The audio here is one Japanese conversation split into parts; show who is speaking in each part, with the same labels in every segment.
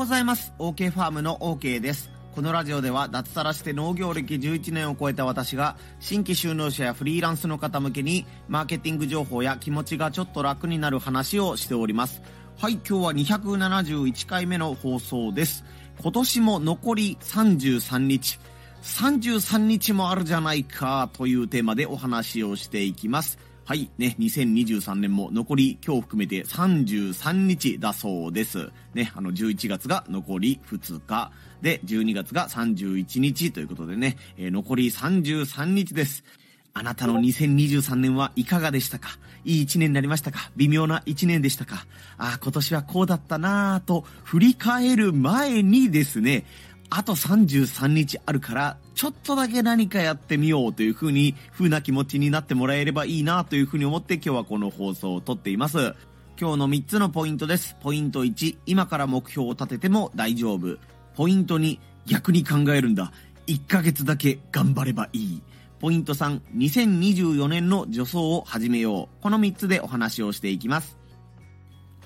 Speaker 1: ございます。OK ファームの OK です。このラジオでは脱サラして農業歴11年を超えた私が新規就農者やフリーランスの方向けにマーケティング情報や気持ちがちょっと楽になる話をしております。はい、今日は271回目の放送です。今年も残り33日。33日もあるじゃないかというテーマでお話をしていきます。はい、ね、2023年も残り今日含めて33日だそうです。ね、あの11月が残り2日、で、12月が31日ということでね、えー、残り33日です。あなたの2023年はいかがでしたか？いい一年になりましたか？微妙な一年でしたか？ああ、今年はこうだったなぁと振り返る前にですね、あと33日あるから、ちょっとだけ何かやってみようという風に、風な気持ちになってもらえればいいなという風に思って今日はこの放送を撮っています。今日の3つのポイントです。ポイント1、今から目標を立てても大丈夫。ポイント2、逆に考えるんだ。1ヶ月だけ頑張ればいい。ポイント3、2024年の助走を始めよう。この3つでお話をしていきます。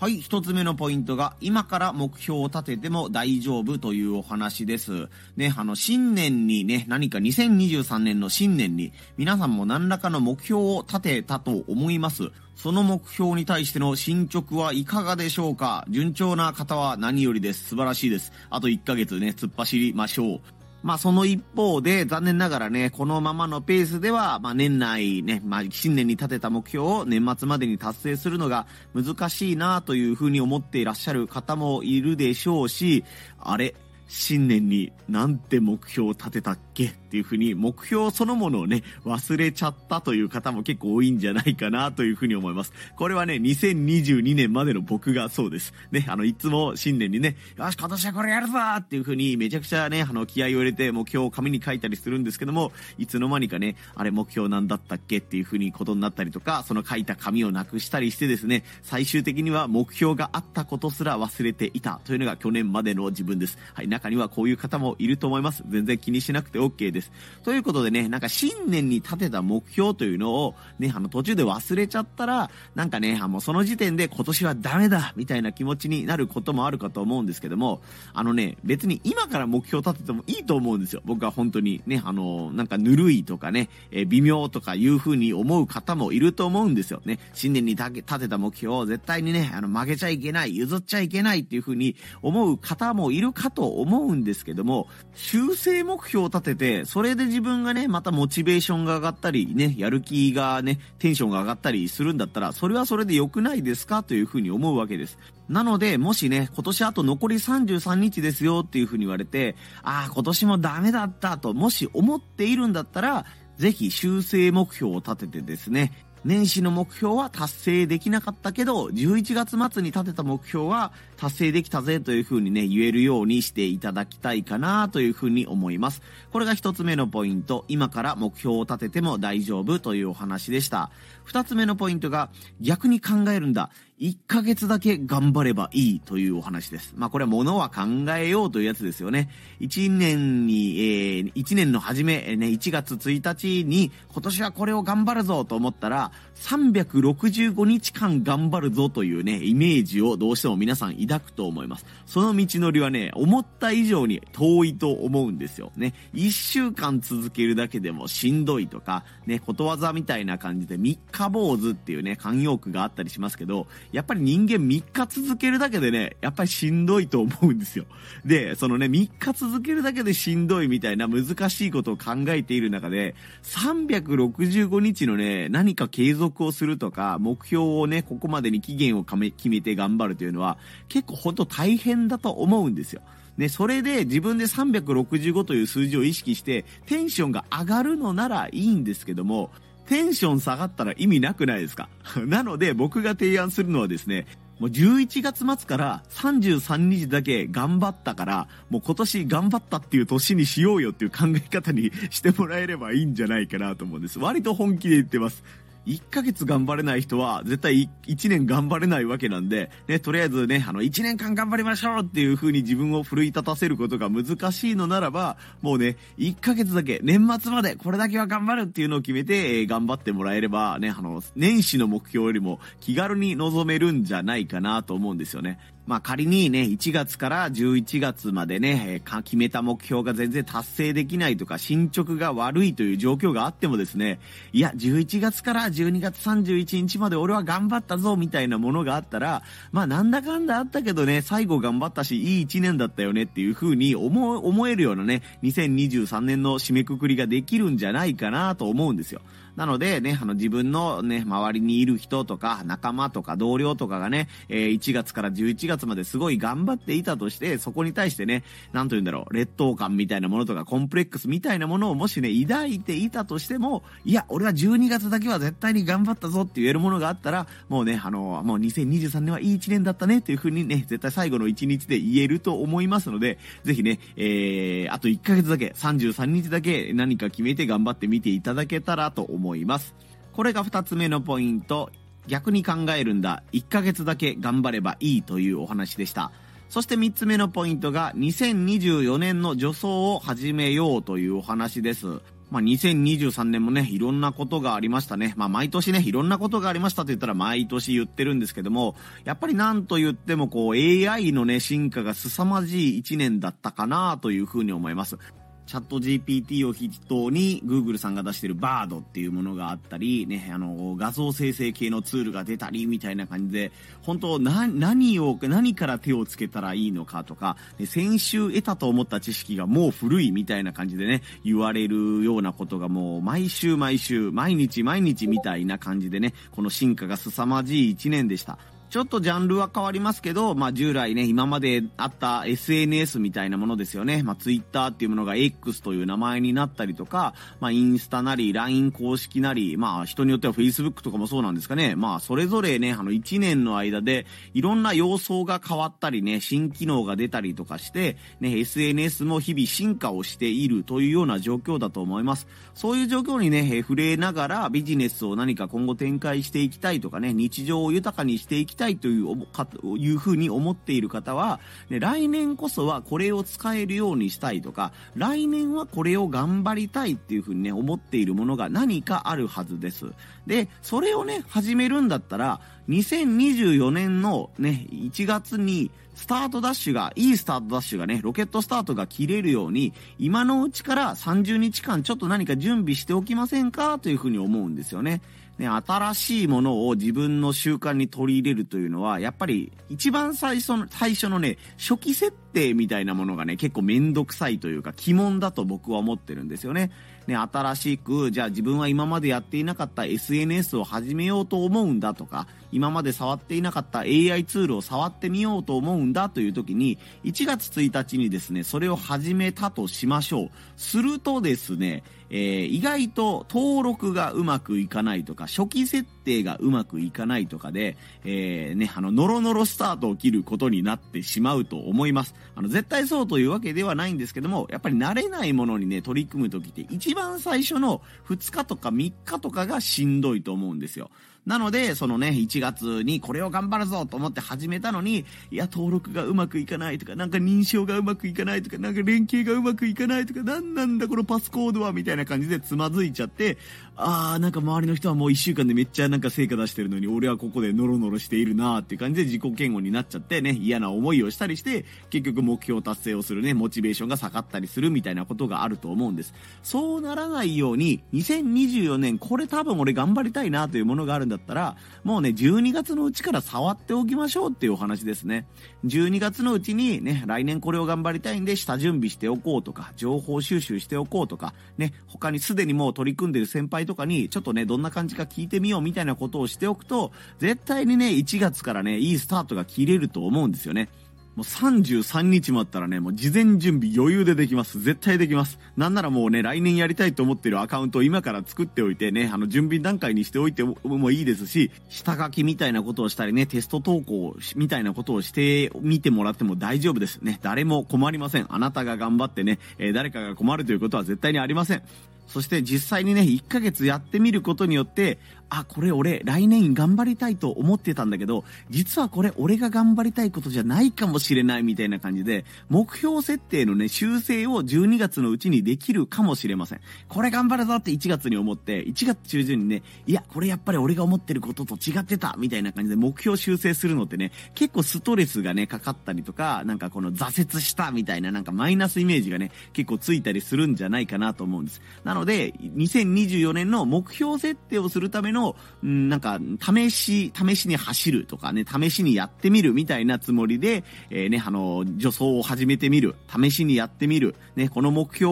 Speaker 1: はい、一つ目のポイントが、今から目標を立てても大丈夫というお話です。ね、あの、新年にね、何か2023年の新年に、皆さんも何らかの目標を立てたと思います。その目標に対しての進捗はいかがでしょうか？順調な方は何よりです。素晴らしいです。あと1ヶ月ね、突っ走りましょう。まあその一方で残念ながらね、このままのペースでは、まあ年内ね、まあ新年に立てた目標を年末までに達成するのが難しいなというふうに思っていらっしゃる方もいるでしょうし、あれ、新年になんて目標を立てたっけ？っていうふうに目標そのものをね、忘れちゃったという方も結構多いんじゃないかなというふうに思います。これはね、2022年までの僕がそうです。ね、あの、いつも新年にね、よし、今年はこれやるぞっていうふうにめちゃくちゃね、あの、気合を入れて目標を紙に書いたりするんですけども、いつの間にかね、あれ目標なんだったっけっていうふうにことになったりとか、その書いた紙をなくしたりしてですね、最終的には目標があったことすら忘れていたというのが去年までの自分です。はい、中にはこういう方もいると思います。全然気にしなくて OK です。ということでね、なんか新年に立てた目標というのをね、あの途中で忘れちゃったら、なんかね、あのその時点で今年はダメだみたいな気持ちになることもあるかと思うんですけども、あのね、別に今から目標立ててもいいと思うんですよ。僕は本当にね、あの、なんかぬるいとかね、え微妙とかいう風に思う方もいると思うんですよね。新年に立てた目標を絶対にね、あの曲げちゃいけない、譲っちゃいけないっていう風に思う方もいるかと思うんですけども、修正目標を立てて、それで自分がね、またモチベーションが上がったり、ね、やる気がね、テンションが上がったりするんだったら、それはそれで良くないですかというふうに思うわけです。なので、もしね、今年あと残り33日ですよっていうふうに言われて、ああ、今年もダメだったと、もし思っているんだったら、ぜひ修正目標を立ててですね、年始の目標は達成できなかったけど、11月末に立てた目標は達成できたぜというふうにね、言えるようにしていただきたいかなというふうに思います。これが一つ目のポイント。今から目標を立てても大丈夫というお話でした。二つ目のポイントが、逆に考えるんだ。1ヶ月だけ頑張ればいいというお話です。まあこれは物は考えようというやつですよね。1年に、えー、1年の初め、ね、1月1日に今年はこれを頑張るぞと思ったら、365日間頑張るぞというね、イメージをどうしても皆さん抱くと思います。その道のりはね、思った以上に遠いと思うんですよ。ね、1週間続けるだけでもしんどいとか、ね、ことわざみたいな感じで3日坊主っていうね、慣用句があったりしますけど、やっぱり人間3日続けるだけでね、やっぱりしんどいと思うんですよ。で、そのね、3日続けるだけでしんどいみたいな難しいことを考えている中で、365日のね、何か継続をするとか、目標をね、ここまでに期限を決めて頑張るというのは、結構ほんと大変だと思うんですよ。ね、それで自分で365という数字を意識してテンションが上がるのならいいんですけども、テンション下がったら意味なくないですか？なので僕が提案するのはですね、もう11月末から33日だけ頑張ったから、もう今年頑張ったっていう年にしようよっていう考え方にしてもらえればいいんじゃないかなと思うんです。割と本気で言ってます。1ヶ月頑張れない人は絶対1年頑張れないわけなんで、ね、とりあえずね、あの1年間頑張りましょうっていう風に自分を奮い立たせることが難しいのならば、もうね、1ヶ月だけ、年末までこれだけは頑張るっていうのを決めて、えー、頑張ってもらえれば、ね、あの、年始の目標よりも気軽に臨めるんじゃないかなと思うんですよね。まあ仮にね、1月から11月までね、えー決めた目標が全然達成できないとか、進捗が悪いという状況があってもですね、いや、11月から12月31日まで俺は頑張ったぞ、みたいなものがあったら、まあなんだかんだあったけどね、最後頑張ったし、いい1年だったよねっていう風に思、思えるようなね、2023年の締めくくりができるんじゃないかなと思うんですよ。なのでね、あの自分のね、周りにいる人とか、仲間とか同僚とかがね、えー1月から11月まですごい頑張っていたとして、そこに対してね、なんと言うんだろう、劣等感みたいなものとか、コンプレックスみたいなものをもしね、抱いていたとしても、いや、俺は12月だけは絶対に頑張ったぞって言えるものがあったら、もうね、あの、もう2023年はいい1年だったねっていう風にね、絶対最後の1日で言えると思いますので、ぜひね、えー、あと1ヶ月だけ、33日だけ何か決めて頑張ってみていただけたらと思います。思いますこれが2つ目のポイント。逆に考えるんだ。1ヶ月だけ頑張ればいいというお話でした。そして3つ目のポイントが2024年の助走を始めようというお話です。まあ、2023年もね、いろんなことがありましたね。まあ、毎年ね、いろんなことがありましたと言ったら毎年言ってるんですけども、やっぱりなんと言ってもこう AI のね、進化が凄まじい1年だったかなというふうに思います。チャット GPT を筆頭に Google さんが出してる Bard っていうものがあったり、ね、あの、画像生成系のツールが出たりみたいな感じで、本当な、何を、何から手をつけたらいいのかとか、ね先週得たと思った知識がもう古いみたいな感じでね、言われるようなことがもう毎週毎週、毎日毎日みたいな感じでね、この進化が凄まじい一年でした。ちょっとジャンルは変わりますけど、まあ従来ね、今まであった SNS みたいなものですよね。まあ Twitter っていうものが X という名前になったりとか、まあインスタなり LINE 公式なり、まあ人によっては Facebook とかもそうなんですかね。まあそれぞれね、あの1年の間でいろんな様相が変わったりね、新機能が出たりとかして、ね、SNS も日々進化をしているというような状況だと思います。そういう状況にね、触れながらビジネスを何か今後展開していきたいとかね、日常を豊かにしていきたいというかと、いうふうに思っている方は、ね、来年こそはこれを使えるようにしたいとか、来年はこれを頑張りたいっていうふうにね、思っているものが何かあるはずです。で、それをね、始めるんだったら、2024年のね、1月に、スタートダッシュが、いいスタートダッシュがね、ロケットスタートが切れるように、今のうちから30日間ちょっと何か準備しておきませんかというふうに思うんですよね。ね、新しいものを自分の習慣に取り入れるというのは、やっぱり一番最初の、最初のね、初期設定みたいなものがね、結構めんどくさいというか、鬼門だと僕は思ってるんですよね。ね、新しく、じゃあ自分は今までやっていなかった SNS を始めようと思うんだとか、今まで触っていなかった AI ツールを触ってみようと思うんだという時に、1月1日にですね、それを始めたとしましょう。するとですね、えー意外と登録がうまくいかないとか、初期設定がうまくいかないとかで、えーね、あの、ノロノロスタートを切ることになってしまうと思います。あの、絶対そうというわけではないんですけども、やっぱり慣れないものにね、取り組むときって、一番最初の2日とか3日とかがしんどいと思うんですよ。なので、そのね、1月にこれを頑張るぞと思って始めたのに、いや、登録がうまくいかないとか、なんか認証がうまくいかないとか、なんか連携がうまくいかないとか、なんなんだこのパスコードは、みたいな感じでつまずいちゃって、あー、なんか周りの人はもう1週間でめっちゃなんか成果出してるのに、俺はここでノロノロしているなーっていう感じで自己嫌悪になっちゃってね、嫌な思いをしたりして、結局目標達成をするね、モチベーションが下がったりするみたいなことがあると思うんです。そうならないように、2024年、これ多分俺頑張りたいなというものがあるんだだったら、もうね、12月のうちから触っておきましょうっていうお話ですね。12月のうちにね、来年これを頑張りたいんで、下準備しておこうとか、情報収集しておこうとか、ね、他にすでにもう取り組んでる先輩とかに、ちょっとね、どんな感じか聞いてみようみたいなことをしておくと、絶対にね、1月からね、いいスタートが切れると思うんですよね。もう33日もあったらね、もう事前準備余裕でできます。絶対できます。なんならもうね、来年やりたいと思ってるアカウントを今から作っておいてね、あの、準備段階にしておいてもいいですし、下書きみたいなことをしたりね、テスト投稿みたいなことをしてみてもらっても大丈夫です。ね、誰も困りません。あなたが頑張ってね、えー誰かが困るということは絶対にありません。そして実際にね、1ヶ月やってみることによって、あ、これ俺来年頑張りたいと思ってたんだけど、実はこれ俺が頑張りたいことじゃないかもしれないみたいな感じで、目標設定のね、修正を12月のうちにできるかもしれません。これ頑張るぞって1月に思って、1月中旬にね、いや、これやっぱり俺が思ってることと違ってたみたいな感じで目標修正するのってね、結構ストレスがね、かかったりとか、なんかこの挫折したみたいななんかマイナスイメージがね、結構ついたりするんじゃないかなと思うんです。なので、2024年の目標設定をするための、んなんか、試し、試しに走るとかね、試しにやってみるみたいなつもりで、えー、ね、あの、助走を始めてみる、試しにやってみる、ね、この目標、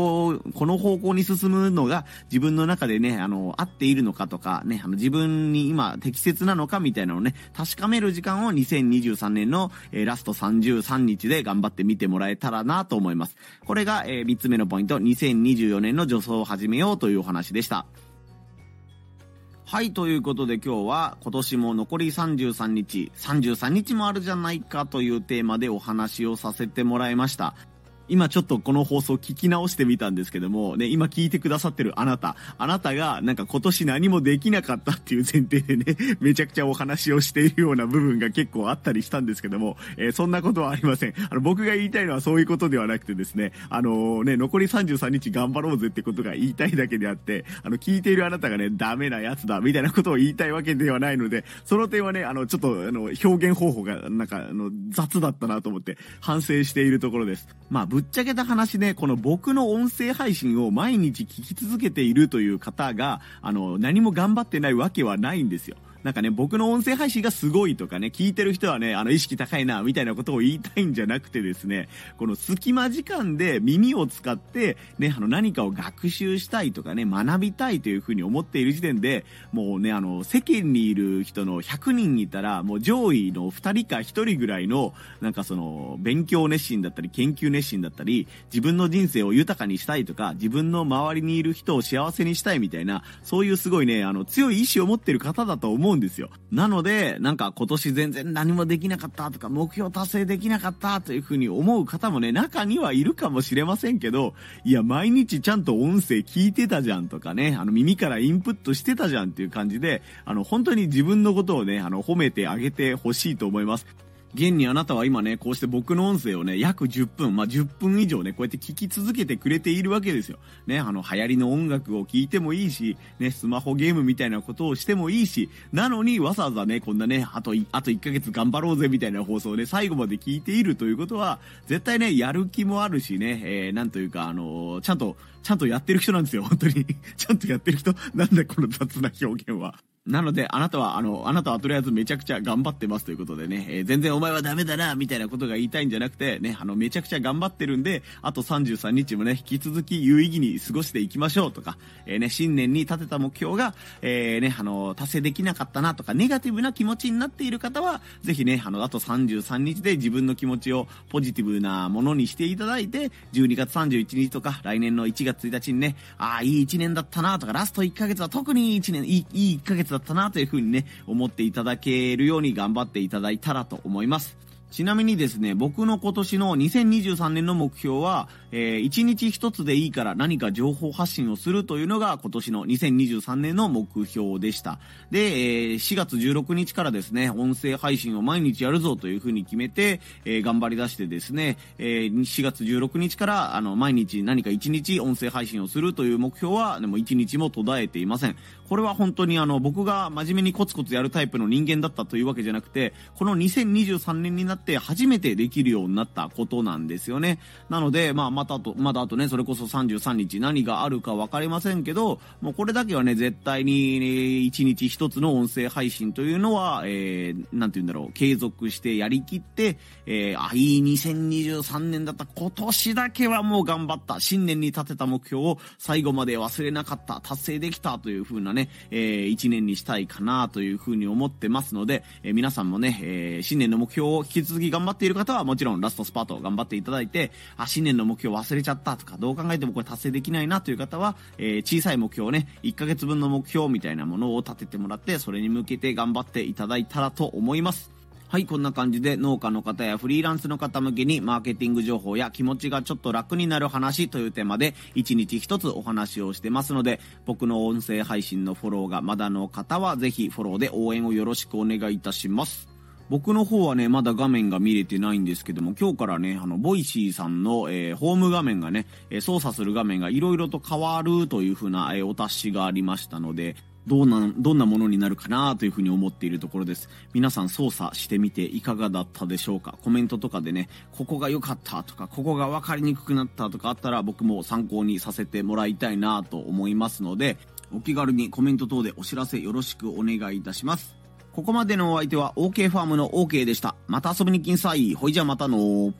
Speaker 1: この方向に進むのが自分の中でね、あの、合っているのかとか、ね、あの、自分に今適切なのかみたいなのをね、確かめる時間を2023年の、えー、ラスト33日で頑張ってみてもらえたらなと思います。これが、えー、3つ目のポイント、2024年の助走を始めようというお話でした。はい、ということで今日は今年も残り33日、33日もあるじゃないかというテーマでお話をさせてもらいました。今ちょっとこの放送聞き直してみたんですけども、ね、今聞いてくださってるあなた、あなたがなんか今年何もできなかったっていう前提でね、めちゃくちゃお話をしているような部分が結構あったりしたんですけども、えー、そんなことはありません。あの、僕が言いたいのはそういうことではなくてですね、あのー、ね、残り33日頑張ろうぜってことが言いたいだけであって、あの、聞いているあなたがね、ダメなやつだ、みたいなことを言いたいわけではないので、その点はね、あの、ちょっと、あの、表現方法がなんか、あの、雑だったなと思って反省しているところです。まあ、ぶっちゃけた話ね、この僕の音声配信を毎日聞き続けているという方が、あの、何も頑張ってないわけはないんですよ。なんかね、僕の音声配信がすごいとかね、聞いてる人はね、あの、意識高いな、みたいなことを言いたいんじゃなくてですね、この隙間時間で耳を使って、ね、あの、何かを学習したいとかね、学びたいというふうに思っている時点で、もうね、あの、世間にいる人の100人いたら、もう上位の2人か1人ぐらいの、なんかその、勉強熱心だったり、研究熱心だったり、自分の人生を豊かにしたいとか、自分の周りにいる人を幸せにしたいみたいな、そういうすごいね、あの、強い意志を持ってる方だと思ううんですよ。なので、なんか今年全然何もできなかったとか、目標達成できなかったというふうに思う方もね、中にはいるかもしれませんけど、いや、毎日ちゃんと音声聞いてたじゃんとかね、あの耳からインプットしてたじゃんっていう感じで、あの、本当に自分のことをね、あの、褒めてあげてほしいと思います。現にあなたは今ね、こうして僕の音声をね、約10分、まあ、10分以上ね、こうやって聞き続けてくれているわけですよ。ね、あの、流行りの音楽を聴いてもいいし、ね、スマホゲームみたいなことをしてもいいし、なのにわざわざね、こんなね、あと、あと1ヶ月頑張ろうぜみたいな放送をね、最後まで聞いているということは、絶対ね、やる気もあるしね、えー、なんというか、あのー、ちゃんと、ちゃんとやってる人なんですよ、本当に。ちゃんとやってる人。なんだこの雑な表現は。なので、あなたは、あの、あなたはとりあえずめちゃくちゃ頑張ってますということでね、えー、全然お前はダメだな、みたいなことが言いたいんじゃなくて、ね、あの、めちゃくちゃ頑張ってるんで、あと33日もね、引き続き有意義に過ごしていきましょうとか、えー、ね、新年に立てた目標が、えー、ね、あの、達成できなかったなとか、ネガティブな気持ちになっている方は、ぜひね、あの、あと33日で自分の気持ちをポジティブなものにしていただいて、12月31日とか、来年の1月1日にね、ああ、いい1年だったなとか、ラスト1ヶ月は特にいい1年、いい、いい1ヶ月だったなというふうにね、思っていただけるように頑張っていただいたらと思います。ちなみにですね、僕の今年の2023年の目標は、えー、1日1つでいいから何か情報発信をするというのが今年の2023年の目標でした。で、えー、4月16日からですね、音声配信を毎日やるぞというふうに決めて、えー、頑張り出してですね、えー、4月16日から、あの、毎日何か1日音声配信をするという目標は、でも1日も途絶えていません。これは本当にあの、僕が真面目にコツコツやるタイプの人間だったというわけじゃなくて、この2023年になって初めてできるようになったことなんですよね。なので、まあ、またと、まだあとね、それこそ33日何があるか分かりませんけど、もうこれだけはね、絶対に、1日1つの音声配信というのは、えー、なんて言うんだろう、継続してやりきって、えー、あ、いい2023年だった。今年だけはもう頑張った。新年に立てた目標を最後まで忘れなかった。達成できたという風なね、えー、一年にしたいかなというふうに思ってますので、えー、皆さんもね、えー、新年の目標を引き続き頑張っている方はもちろんラストスパート頑張っていただいて、あ、新年の目標忘れちゃったとか、どう考えてもこれ達成できないなという方は、えー、小さい目標をね、1ヶ月分の目標みたいなものを立ててもらって、それに向けて頑張っていただいたらと思います。はい、こんな感じで農家の方やフリーランスの方向けにマーケティング情報や気持ちがちょっと楽になる話というテーマで1日1つお話をしてますので、僕の音声配信のフォローがまだの方はぜひフォローで応援をよろしくお願いいたします。僕の方はね、まだ画面が見れてないんですけども、今日からね、あの、ボイシーさんの、えー、ホーム画面がね、え、操作する画面が色々と変わるという風な、え、お達しがありましたので、どうなん、どんなものになるかなというふうに思っているところです。皆さん操作してみていかがだったでしょうか？コメントとかでね、ここが良かったとか、ここが分かりにくくなったとかあったら僕も参考にさせてもらいたいなと思いますので、お気軽にコメント等でお知らせよろしくお願いいたします。ここまでのお相手は OK ファームの OK でした。また遊びに来んさい。ほいじゃまたの